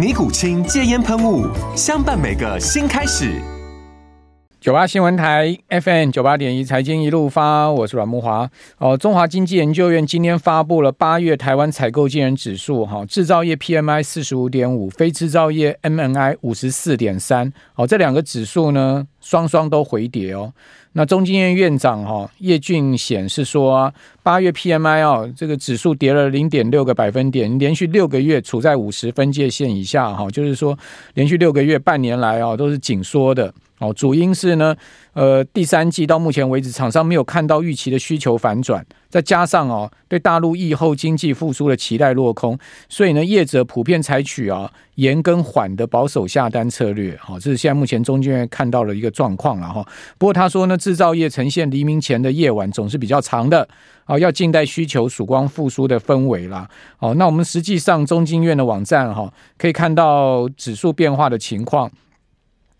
尼古清戒烟喷雾，相伴每个新开始。九八新闻台 FM 九八点一财经一路发，我是阮慕华。哦，中华经济研究院今天发布了八月台湾采购经理指数，哈，制造业 PMI 四十五点五，非制造业 MNI 五十四点三。哦，这两个指数呢，双双都回跌哦。那中经院院长哈叶俊显是说，八月 PMI 哦，这个指数跌了零点六个百分点，连续六个月处在五十分界线以下哈，就是说连续六个月半年来啊都是紧缩的哦。主因是呢，呃，第三季到目前为止，厂商没有看到预期的需求反转，再加上哦，对大陆疫后经济复苏的期待落空，所以呢，业者普遍采取啊严跟缓的保守下单策略。好，这是现在目前中经院看到的一个状况了哈。不过他说呢。制造业呈现黎明前的夜晚总是比较长的啊，要静待需求曙光复苏的氛围啦。哦，那我们实际上中经院的网站哈，可以看到指数变化的情况。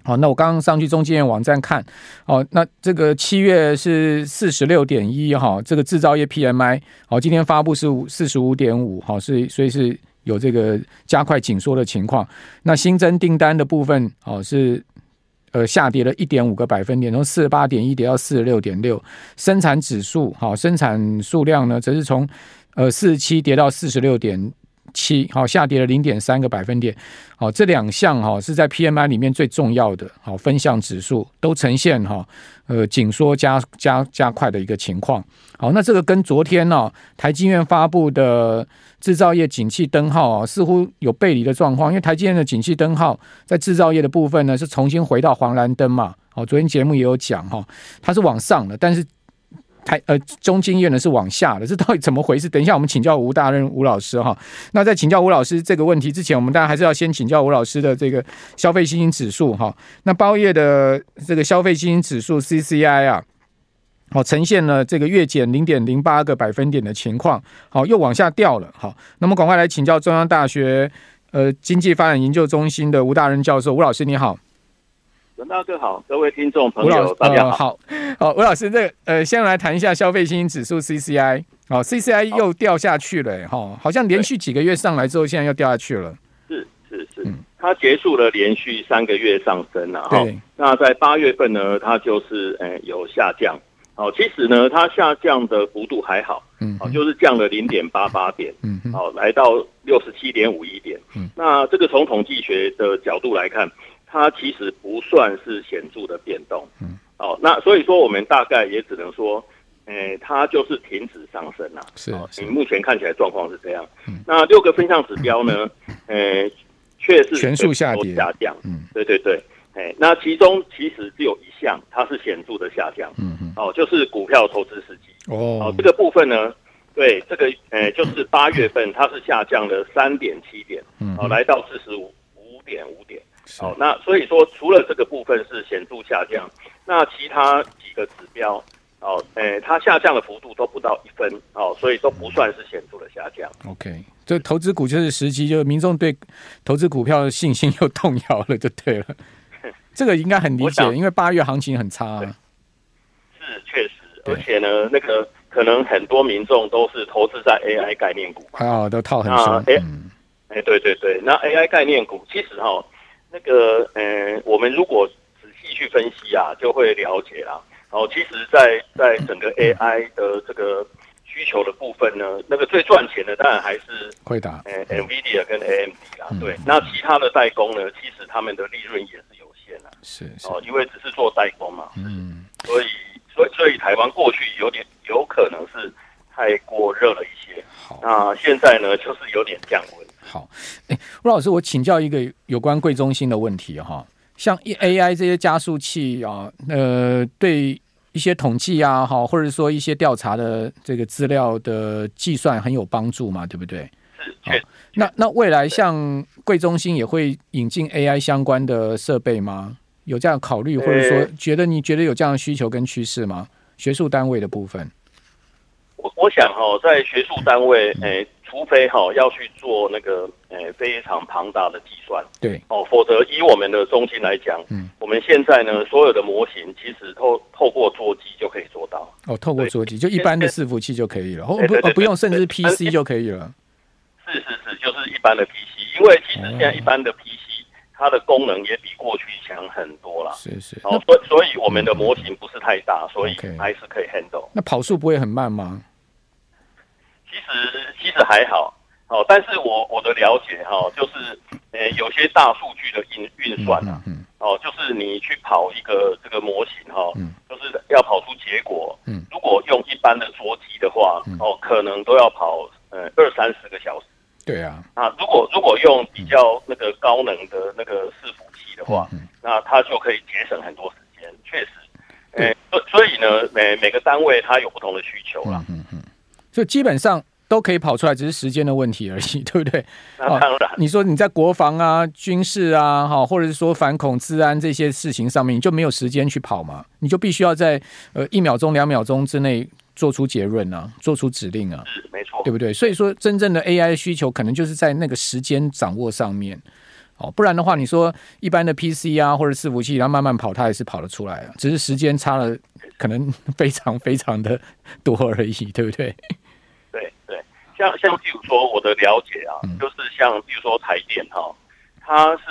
好，那我刚刚上去中金院网站看，哦，那这个七月是四十六点一哈，这个制造业 PMI，好，今天发布是四十五点五，好，是所以是有这个加快紧缩的情况。那新增订单的部分，哦是。呃，下跌了一点五个百分点，从四十八点一跌到四十六点六。生产指数，好，生产数量呢，则是从呃四十七跌到四十六点七，好，下跌了零点三个百分点。好，这两项哈是在 PMI 里面最重要的，好分项指数都呈现哈呃紧缩加加加快的一个情况。好，那这个跟昨天呢台积院发布的。制造业景气灯号啊，似乎有背离的状况，因为台积电的景气灯号在制造业的部分呢，是重新回到黄蓝灯嘛。好，昨天节目也有讲哈，它是往上的，但是台呃中经院呢是往下的，这到底怎么回事？等一下我们请教吴大任吴老师哈。那在请教吴老师这个问题之前，我们当然还是要先请教吴老师的这个消费信心指数哈。那八月的这个消费信心指数 CCI 啊。好，呈现了这个月减零点零八个百分点的情况，好，又往下掉了。好，那么赶快来请教中央大学呃经济发展研究中心的吴大任教授，吴老师你好。陈大哥好，各位听众朋友大家好。好，好，吴老师，这个呃，先来谈一下消费信心指数 CCI，好，CCI 又掉下去了，哈，好像连续几个月上来之后，现在又掉下去了。是是是，嗯，它结束了连续三个月上升了，哈。那在八月份呢，它就是呃有下降。哦，其实呢，它下降的幅度还好，嗯，哦，就是降了零点八八点，嗯，好，来到六十七点五一点，嗯，那这个从统计学的角度来看，它其实不算是显著的变动，嗯，哦，那所以说我们大概也只能说，诶，它就是停止上升了，是，你目前看起来状况是这样，嗯，那六个分项指标呢，诶，确实全数下跌下降，嗯，对对对。哎，那其中其实只有一项，它是显著的下降。嗯嗯。哦，就是股票投资时机。哦。哦，这个部分呢，对这个，呃，就是八月份它是下降了三点七点。嗯。哦，来到四十五五点五点。哦，那所以说，除了这个部分是显著下降，那其他几个指标，哦，呃，它下降的幅度都不到一分。哦，所以都不算是显著的下降。OK，这投资股就是时机，就是民众对投资股票的信心又动摇了，就对了。这个应该很理解，因为八月行情很差啊。是确实，而且呢，那个可能很多民众都是投资在 AI 概念股，啊，都套很深。哎，哎，对对对，那 AI 概念股其实哈，那个呃，我们如果仔细去分析啊，就会了解啦。然后，其实，在在整个 AI 的这个需求的部分呢，那个最赚钱的当然还是辉达，呃，NVIDIA 跟 AMD 啦。对，那其他的代工呢，其实他们的利润也是有限。的。是，是哦，因为只是做代工嘛。嗯，所以所以所以台湾过去有点有可能是太过热了一些。好，那现在呢，就是有点降温。好，哎，吴老师，我请教一个有关贵中心的问题哈，像 AI 这些加速器啊，呃，对一些统计啊，哈，或者说一些调查的这个资料的计算很有帮助嘛，对不对？是，那那未来像贵中心也会引进 AI 相关的设备吗？有这样考虑，或者说觉得你觉得有这样的需求跟趋势吗？学术单位的部分，我我想哈，在学术单位，诶，除非哈要去做那个诶非常庞大的计算，对哦，否则以我们的中心来讲，嗯，我们现在呢所有的模型其实透透过桌机就可以做到，哦，透过桌机就一般的伺服器就可以了，哦不不用，甚至 PC 就可以了。是是是，就是一般的 PC，因为其实现在一般的 PC，它的功能也比过去强很多了。是是，哦，所所以我们的模型不是太大，所以还是可以 handle。那跑速不会很慢吗？其实其实还好，哦，但是我我的了解哈，就是呃有些大数据的运运算啊，哦，就是你去跑一个这个模型哈，就是要跑出结果，嗯，如果用一般的桌机的话，哦，可能都要跑呃二三十个小时。对啊，啊，如果如果用比较那个高能的那个伺服器的话，嗯、那它就可以节省很多时间。确实，哎，所所以呢，每每个单位它有不同的需求啦。嗯嗯，所以基本上都可以跑出来，只是时间的问题而已，对不对？那当然，你说你在国防啊、军事啊，哈，或者是说反恐、治安这些事情上面，你就没有时间去跑嘛？你就必须要在呃一秒钟、两秒钟之内。做出结论啊，做出指令啊，是没错，对不对？所以说，真正的 AI 的需求可能就是在那个时间掌握上面，哦，不然的话，你说一般的 PC 啊或者伺服器，然后慢慢跑，它也是跑得出来啊，只是时间差了，可能非常非常的多而已，对不对？对对，像像比如说我的了解啊，嗯、就是像比如说台电哈，它是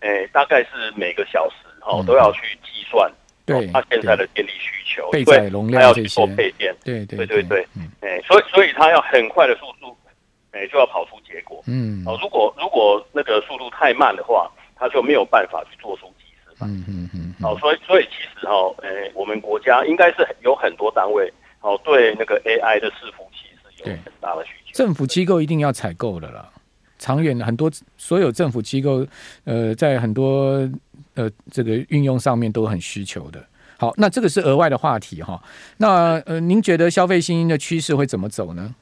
诶、欸、大概是每个小时哈都要去计算。对，它现在的电力需求，备载容量这些，做配电，对对对对对，哎，所以所以它要很快的速度，哎，就要跑出结果，嗯，哦，如果如果那个速度太慢的话，它就没有办法去做出嗯嗯嗯，哦，所以所以其实哈，诶，我们国家应该是有很多单位，哦，对那个 AI 的伺服器是有很大的需求，政府机构一定要采购的啦，长远的很多所有政府机构，呃，在很多。呃，这个运用上面都很需求的。好，那这个是额外的话题哈。那呃，您觉得消费信心的趋势会怎么走呢？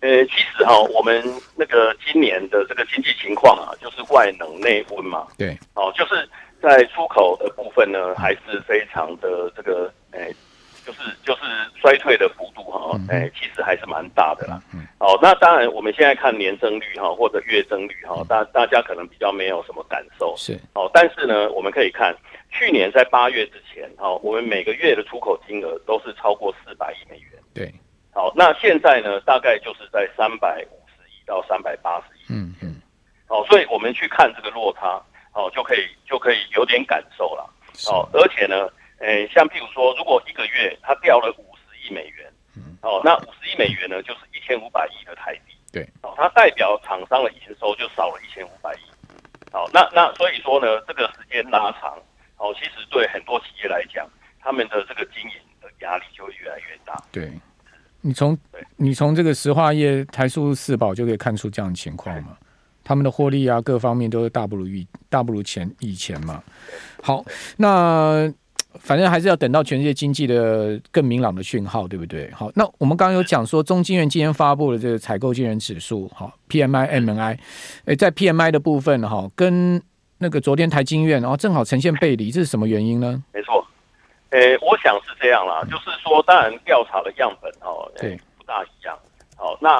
呃，其实哈，我们那个今年的这个经济情况啊，就是外冷内温嘛。对。哦，就是在出口的部分呢，还是非常的这个，诶，就是就是衰退的幅度哈，诶，其实还是蛮大的啦。嗯。哦，那当然，我们现在看年增率哈，或者月增率哈，大大家可能比较没有什么感受。是。哦，但是呢，我们可以看去年在八月之前，哈，我们每个月的出口金额都是超过四百亿美元。对。好，那现在呢，大概就是在三百五十亿到三百八十亿。嗯嗯。好，所以我们去看这个落差，哦，就可以就可以有点感受了。哦，而且呢，诶，像譬如说，如果一个月它掉了五十亿美元。哦，那五十亿美元呢，就是一千五百亿的台币。对，哦，它代表厂商的营收就少了一千五百亿。好，那那所以说呢，这个时间拉长，哦，其实对很多企业来讲，他们的这个经营的压力就会越来越大。对，你从你从这个石化业台塑四宝就可以看出这样的情况嘛，他们的获利啊，各方面都是大不如预大不如前以前嘛。好，那。反正还是要等到全世界经济的更明朗的讯号，对不对？好，那我们刚刚有讲说，中金院今天发布了这个采购经理人指数，好，PMI、MNI，诶，在 PMI 的部分，哈，跟那个昨天台经院，然后正好呈现背离，这是什么原因呢？没错，诶，我想是这样啦，就是说，当然调查的样本，哦，对，不大一样。好，那，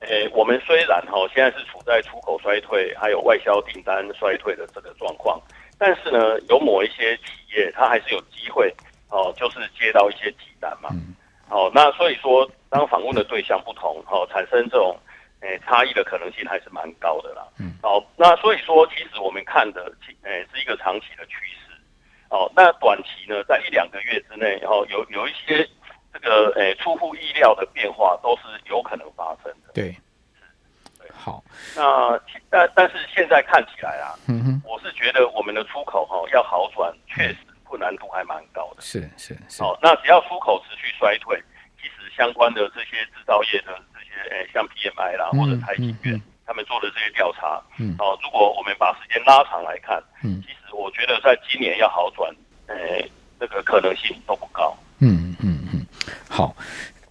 诶，我们虽然哈现在是处在出口衰退，还有外销订单衰退的这个状况。但是呢，有某一些企业，它还是有机会哦，就是接到一些急单嘛。嗯、哦，那所以说，当访问的对象不同，哦，产生这种诶、欸、差异的可能性还是蛮高的啦。嗯。哦，那所以说，其实我们看的，诶、欸、是一个长期的趋势。哦，那短期呢，在一两个月之内，然后有有一些这个诶、欸、出乎意料的变化，都是有可能发生的。对。好，那但但是现在看起来啊，嗯哼，我是觉得我们的出口哈要好转，确实困难度还蛮高的。是是是。好，那只要出口持续衰退，其实相关的这些制造业的这些，诶，像 PMI 啦或者台积电，他们做的这些调查，嗯，哦，如果我们把时间拉长来看，嗯，其实我觉得在今年要好转，呃，那个可能性都不高。嗯嗯嗯，好。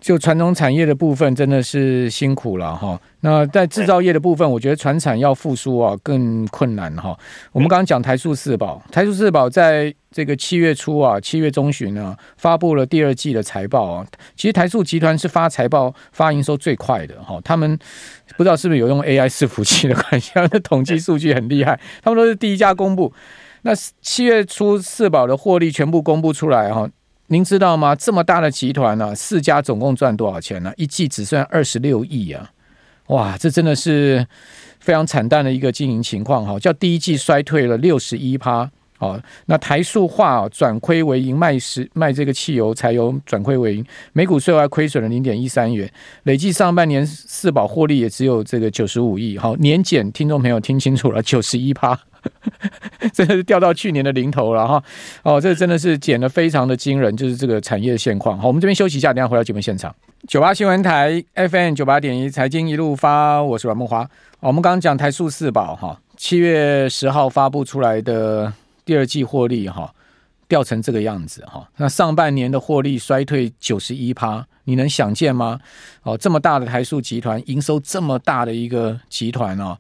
就传统产业的部分真的是辛苦了哈。那在制造业的部分，我觉得传产要复苏啊更困难哈。我们刚刚讲台塑四宝，台塑四宝在这个七月初啊，七月中旬呢，发布了第二季的财报啊。其实台塑集团是发财报、发营收最快的哈。他们不知道是不是有用 AI 伺服器的关系，他的统计数据很厉害，他们都是第一家公布。那七月初四宝的获利全部公布出来哈。您知道吗？这么大的集团呢、四家总共赚多少钱呢、一季只赚二十六亿啊！哇，这真的是非常惨淡的一个经营情况哈。叫第一季衰退了六十一趴哦。那台塑化转亏为盈，卖石卖这个汽油柴油转亏为盈，每股税外亏损了零点一三元，累计上半年四宝获利也只有这个九十五亿。好，年减，听众朋友听清楚了，九十一趴。真的是掉到去年的零头了哈！哦，这真的是减得非常的惊人，就是这个产业的现况。好，我们这边休息一下，等下回到节目现场。九八新闻台 FM 九八点一财经一路发，我是阮慕驊。我们刚刚讲台塑四宝哈，七月十号发布出来的第二季获利哈，掉成这个样子哈。那上半年的获利衰退九十一趴。你能想见吗？哦，这么大的台塑集团，营收这么大的一个集团哦，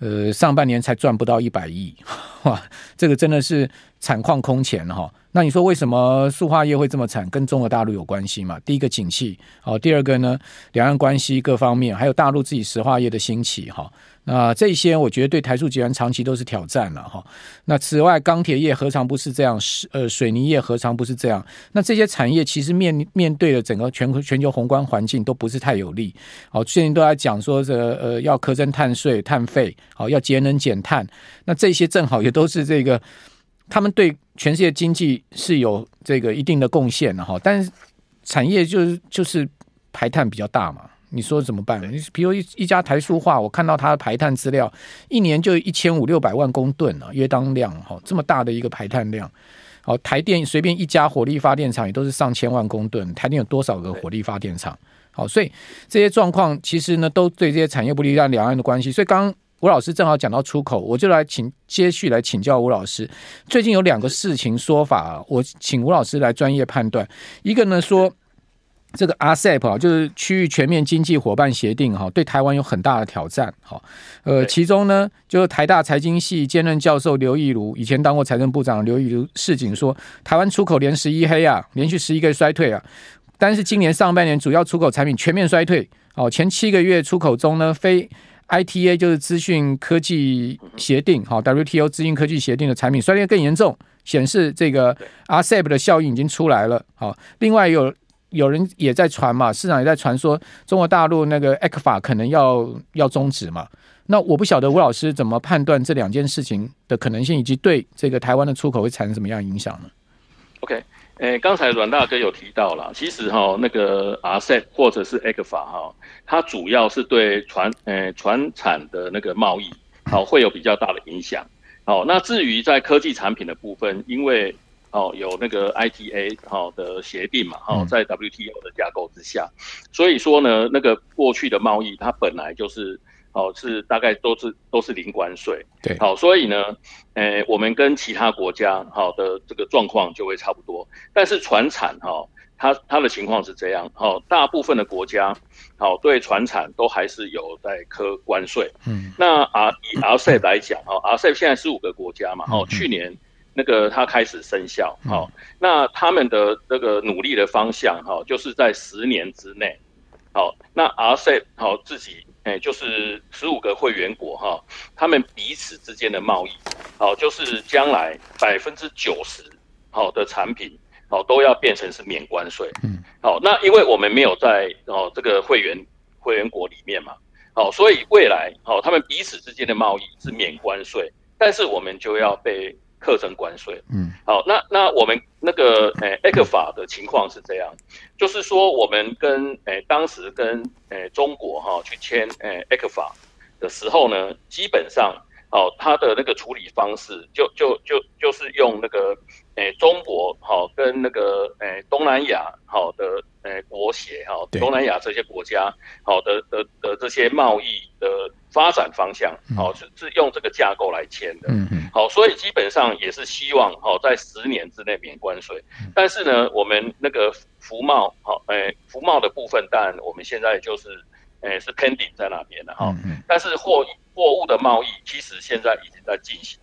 呃，上半年才赚不到一百亿，哇，这个真的是惨况空前哈。那你说为什么塑化业会这么惨？跟中国大陆有关系嘛？第一个景气，哦，第二个呢，两岸关系各方面，还有大陆自己石化业的兴起哈。那这些我觉得对台塑集团长期都是挑战了哈。那此外，钢铁业何尝不是这样？是呃，水泥业何尝不是这样？那这些产业其实面面对的整个全全球宏观环境都不是太有利。好，最近都在讲说这呃要苛征碳税、碳费，好要节能减碳。那这些正好也都是这个他们对全世界经济是有这个一定的贡献的哈。但是产业就是就是排碳比较大嘛。你说怎么办？你比如一一家台塑化，我看到它的排碳资料，一年就一千五六百万公吨啊，约当量哈，这么大的一个排碳量。好，台电随便一家火力发电厂也都是上千万公吨，台电有多少个火力发电厂？好，所以这些状况其实呢，都对这些产业不利，让两岸的关系。所以刚刚吴老师正好讲到出口，我就来请接续来请教吴老师。最近有两个事情说法，我请吴老师来专业判断。一个呢说。这个 RCEP 啊，就是区域全面经济伙伴协定哈，对台湾有很大的挑战哈。呃，其中呢，就是台大财经系兼任教授刘义儒，以前当过财政部长，刘义儒市警说，台湾出口连十一黑啊，连续十一个月衰退啊。但是今年上半年主要出口产品全面衰退哦，前七个月出口中呢，非 ITA 就是资讯科技协定哈，WTO 资讯科技协定的产品衰退更严重，显示这个 RCEP 的效应已经出来了。好，另外有。有人也在传嘛，市场也在传说中国大陆那个 ECFA 可能要要终止嘛。那我不晓得吴老师怎么判断这两件事情的可能性，以及对这个台湾的出口会产生什么样的影响呢？OK，诶，刚才阮大哥有提到了，其实哈那个 RCEP 或者是 ECFA 哈，它主要是对船诶船产的那个贸易好会有比较大的影响。好，那至于在科技产品的部分，因为哦，有那个 ITA 好的协定嘛，好，在 WTO 的架构之下，所以说呢，那个过去的贸易它本来就是哦，是大概都是都是零关税，对，好，所以呢，诶，我们跟其他国家好的这个状况就会差不多，但是船产哈，它它的情况是这样，好，大部分的国家好对船产都还是有在科关税，嗯，那啊以 RCEP 来讲哈，RCEP 现在十五个国家嘛，好，去年。那个它开始生效，好，那他们的这个努力的方向，哈，就是在十年之内，好，那 RCEP 好自己，哎，就是十五个会员国，哈，他们彼此之间的贸易，好，就是将来百分之九十，好的产品，好都要变成是免关税，嗯，好，那因为我们没有在哦这个会员会员国里面嘛，好，所以未来，好，他们彼此之间的贸易是免关税，但是我们就要被。课征关税，嗯，好，那那我们那个诶 ECFA 的情况是这样，就是说我们跟诶当时跟诶中国哈去签诶 ECFA，的时候呢，基本上哦，它的那个处理方式就就就就是用那个诶、欸、中国好、哦、跟那个诶、欸、东南亚好的诶、欸、国协哈，东南亚这些国家好的的的，的这些贸易的发展方向好、嗯、是是用这个架构来签的，嗯嗯，好，所以基本上也是希望好在十年之内免关税，但是呢，我们那个服贸好诶服贸的部分，当然我们现在就是。诶、欸，是 pending 在那边的哈，但是货货物的贸易其实现在已经在进行，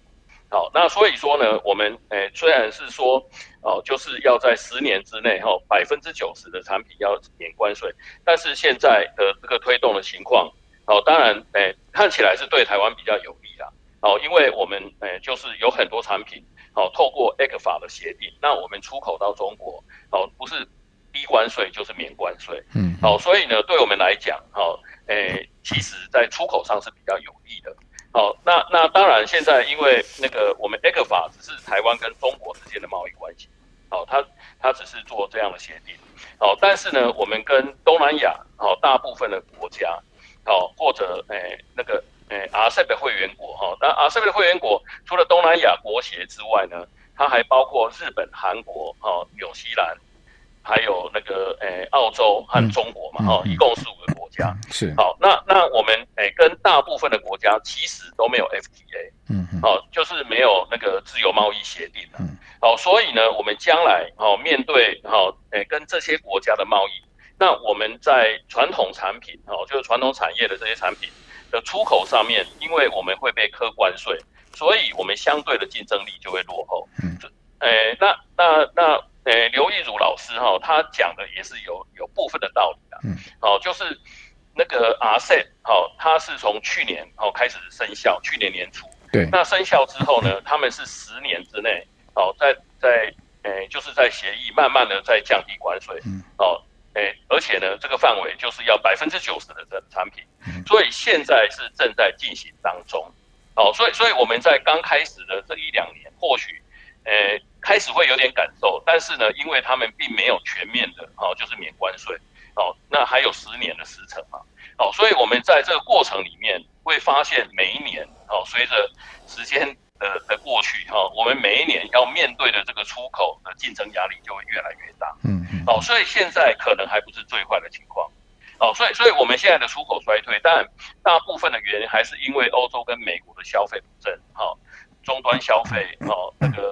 好，那所以说呢，我们诶、欸、虽然是说哦，就是要在十年之内哈，百分之九十的产品要免关税，但是现在的这个推动的情况，哦，当然诶、欸、看起来是对台湾比较有利啦，哦，因为我们诶、欸、就是有很多产品，哦，透过 ECFA 的协定，那我们出口到中国，哦，不是。低关税就是免关税，嗯，好，所以呢，对我们来讲，哦，诶，其实在出口上是比较有利的，好，那那当然，现在因为那个我们 ECFA 只是台湾跟中国之间的贸易关系，好，它它只是做这样的协定，好，但是呢，我们跟东南亚，好，大部分的国家，好，或者诶那个诶 RCEP 的会员国，哈，那 RCEP 的会员国除了东南亚国协之外呢，它还包括日本、韩国，哈，纽西兰。还有那个诶、欸，澳洲和中国嘛，哈、嗯，一共是五家。是好，那那我们诶、欸，跟大部分的国家其实都没有 FTA，嗯，好，就是没有那个自由贸易协定的。嗯，好，所以呢，我们将来好面对好诶、欸，跟这些国家的贸易，那我们在传统产品，哦，就是传统产业的这些产品的出口上面，因为我们会被课关税，所以我们相对的竞争力就会落后。嗯，诶、欸，那那那。那诶，刘益儒老师哈，他讲的也是有有部分的道理的。嗯，好，就是那个 RCEP 好，它是从去年哦开始生效，去年年初。对。那生效之后呢，他们是十年之内，好，在在诶，就是在协议慢慢的在降低关税。嗯。哦，诶，而且呢，这个范围就是要百分之九十的这产品。嗯。所以现在是正在进行当中。哦，所以所以我们在刚开始的这一两年，或许。呃，开始会有点感受，但是呢，因为他们并没有全面的，哦，就是免关税，哦，那还有十年的时程嘛，哦，所以我们在这个过程里面会发现，每一年，哦，随着时间的的过去，哈，我们每一年要面对的这个出口的竞争压力就会越来越大，嗯嗯，哦，所以现在可能还不是最坏的情况，哦，所以，所以我们现在的出口衰退，但大部分的原因还是因为欧洲跟美国的消费不振，哈。终端消费哦，那个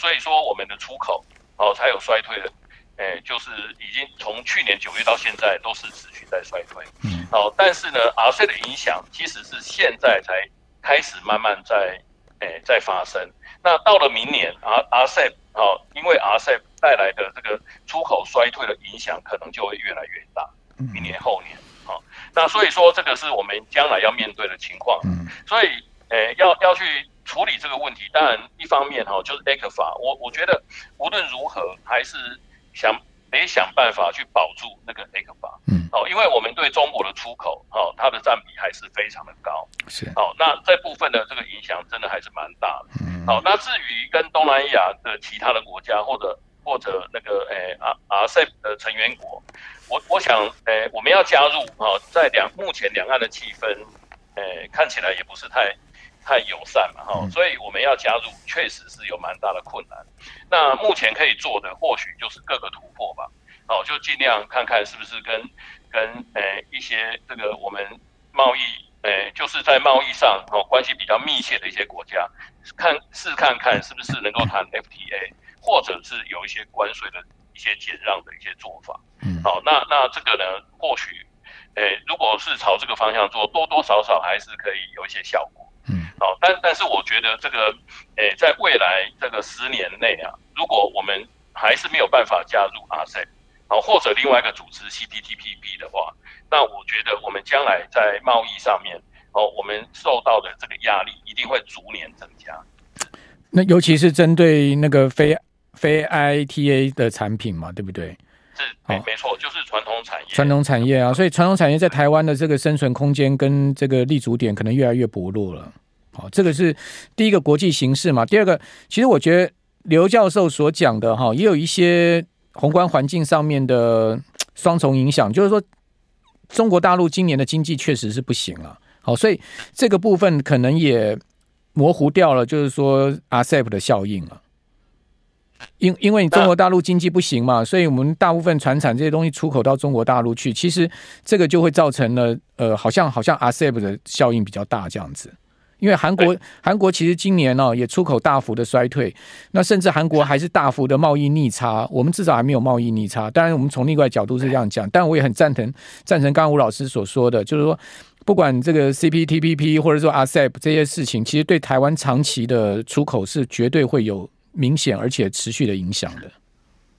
所以说我们的出口哦才有衰退的，诶、欸、就是已经从去年九月到现在都是持续在衰退，嗯，哦，但是呢，RCEP 的影响其实是现在才开始慢慢在诶、欸、在发生，那到了明年，R RCEP 哦，因为 RCEP 带来的这个出口衰退的影响可能就会越来越大，明年后年，好，那所以说这个是我们将来要面对的情况，嗯，所以。诶、欸，要要去处理这个问题，当然一方面哈，就是 ECFA，我我觉得无论如何还是想得想办法去保住那个 ECFA，嗯，哦，因为我们对中国的出口，哈，它的占比还是非常的高，是，哦，那这部分的这个影响真的还是蛮大的，嗯，好，那至于跟东南亚的其他的国家或者或者那个诶 RCEP 的成员国，我我想诶、欸、我们要加入哈，在两目前两岸的气氛，诶、欸、看起来也不是太。太友善嘛，哈，所以我们要加入，确实是有蛮大的困难。那目前可以做的，或许就是各个突破吧，哦，就尽量看看是不是跟跟呃、欸、一些这个我们贸易，呃、欸，就是在贸易上哦关系比较密切的一些国家，看试看看是不是能够谈 FTA，或者是有一些关税的一些减让的一些做法。嗯，好，那那这个呢，或许，呃、欸，如果是朝这个方向做，多多少少还是可以有一些效果。嗯，好，但但是我觉得这个，诶、欸，在未来这个十年内啊，如果我们还是没有办法加入 RCEP，好，或者另外一个组织 CPTPP 的话，那我觉得我们将来在贸易上面，哦，我们受到的这个压力一定会逐年增加。那尤其是针对那个非非 ITA 的产品嘛，对不对？是，没没错，就是传统产业，传统产业啊，所以传统产业在台湾的这个生存空间跟这个立足点可能越来越薄弱了。好，这个是第一个国际形势嘛。第二个，其实我觉得刘教授所讲的哈，也有一些宏观环境上面的双重影响，就是说中国大陆今年的经济确实是不行了。好，所以这个部分可能也模糊掉了，就是说 RCEP 的效应啊。因因为中国大陆经济不行嘛，所以我们大部分船产这些东西出口到中国大陆去，其实这个就会造成了呃，好像好像 RCEP 的效应比较大这样子。因为韩国韩国其实今年呢、哦、也出口大幅的衰退，那甚至韩国还是大幅的贸易逆差，我们至少还没有贸易逆差。当然，我们从另外角度是这样讲，但我也很赞成赞成刚刚吴老师所说的，就是说不管这个 CPTPP 或者说 RCEP 这些事情，其实对台湾长期的出口是绝对会有明显而且持续的影响的。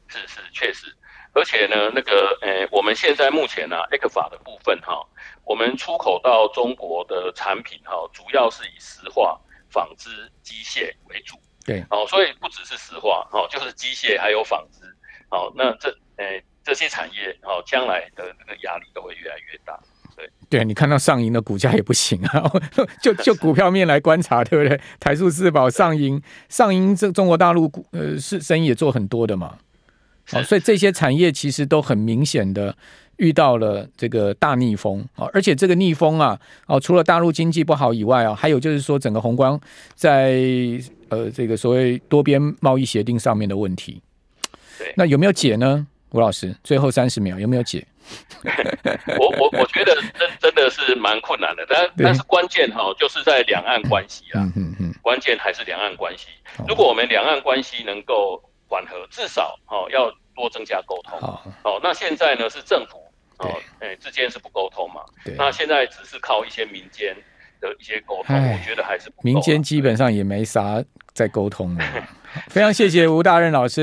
是是确实，而且呢，那个呃，我们现在目前呢、啊，ECFA 的部分哈。我们出口到中国的产品哈，主要是以石化、纺织、机械为主。对，哦，所以不只是石化，哦，就是机械还有纺织。哦，那这诶这些产业哦，将来的那个压力都会越来越大。对，对，你看到上银的股价也不行啊，就就股票面来观察，对不对？台塑、四宝、上银、上银这中国大陆股呃是生意也做很多的嘛。哦，所以这些产业其实都很明显的。遇到了这个大逆风啊，而且这个逆风啊，哦，除了大陆经济不好以外啊，还有就是说整个宏观在呃这个所谓多边贸易协定上面的问题。对，那有没有解呢？吴老师，最后三十秒有没有解？我我我觉得真真的是蛮困难的，但但是关键哈就是在两岸关系啊，嗯嗯嗯，关键还是两岸关系。如果我们两岸关系能够缓和，至少哦要多增加沟通。好，哦，那现在呢是政府。哦，哎，之间是不沟通嘛？对，那现在只是靠一些民间的一些沟通，我觉得还是不。民间基本上也没啥在沟通了。非常谢谢吴大任老师。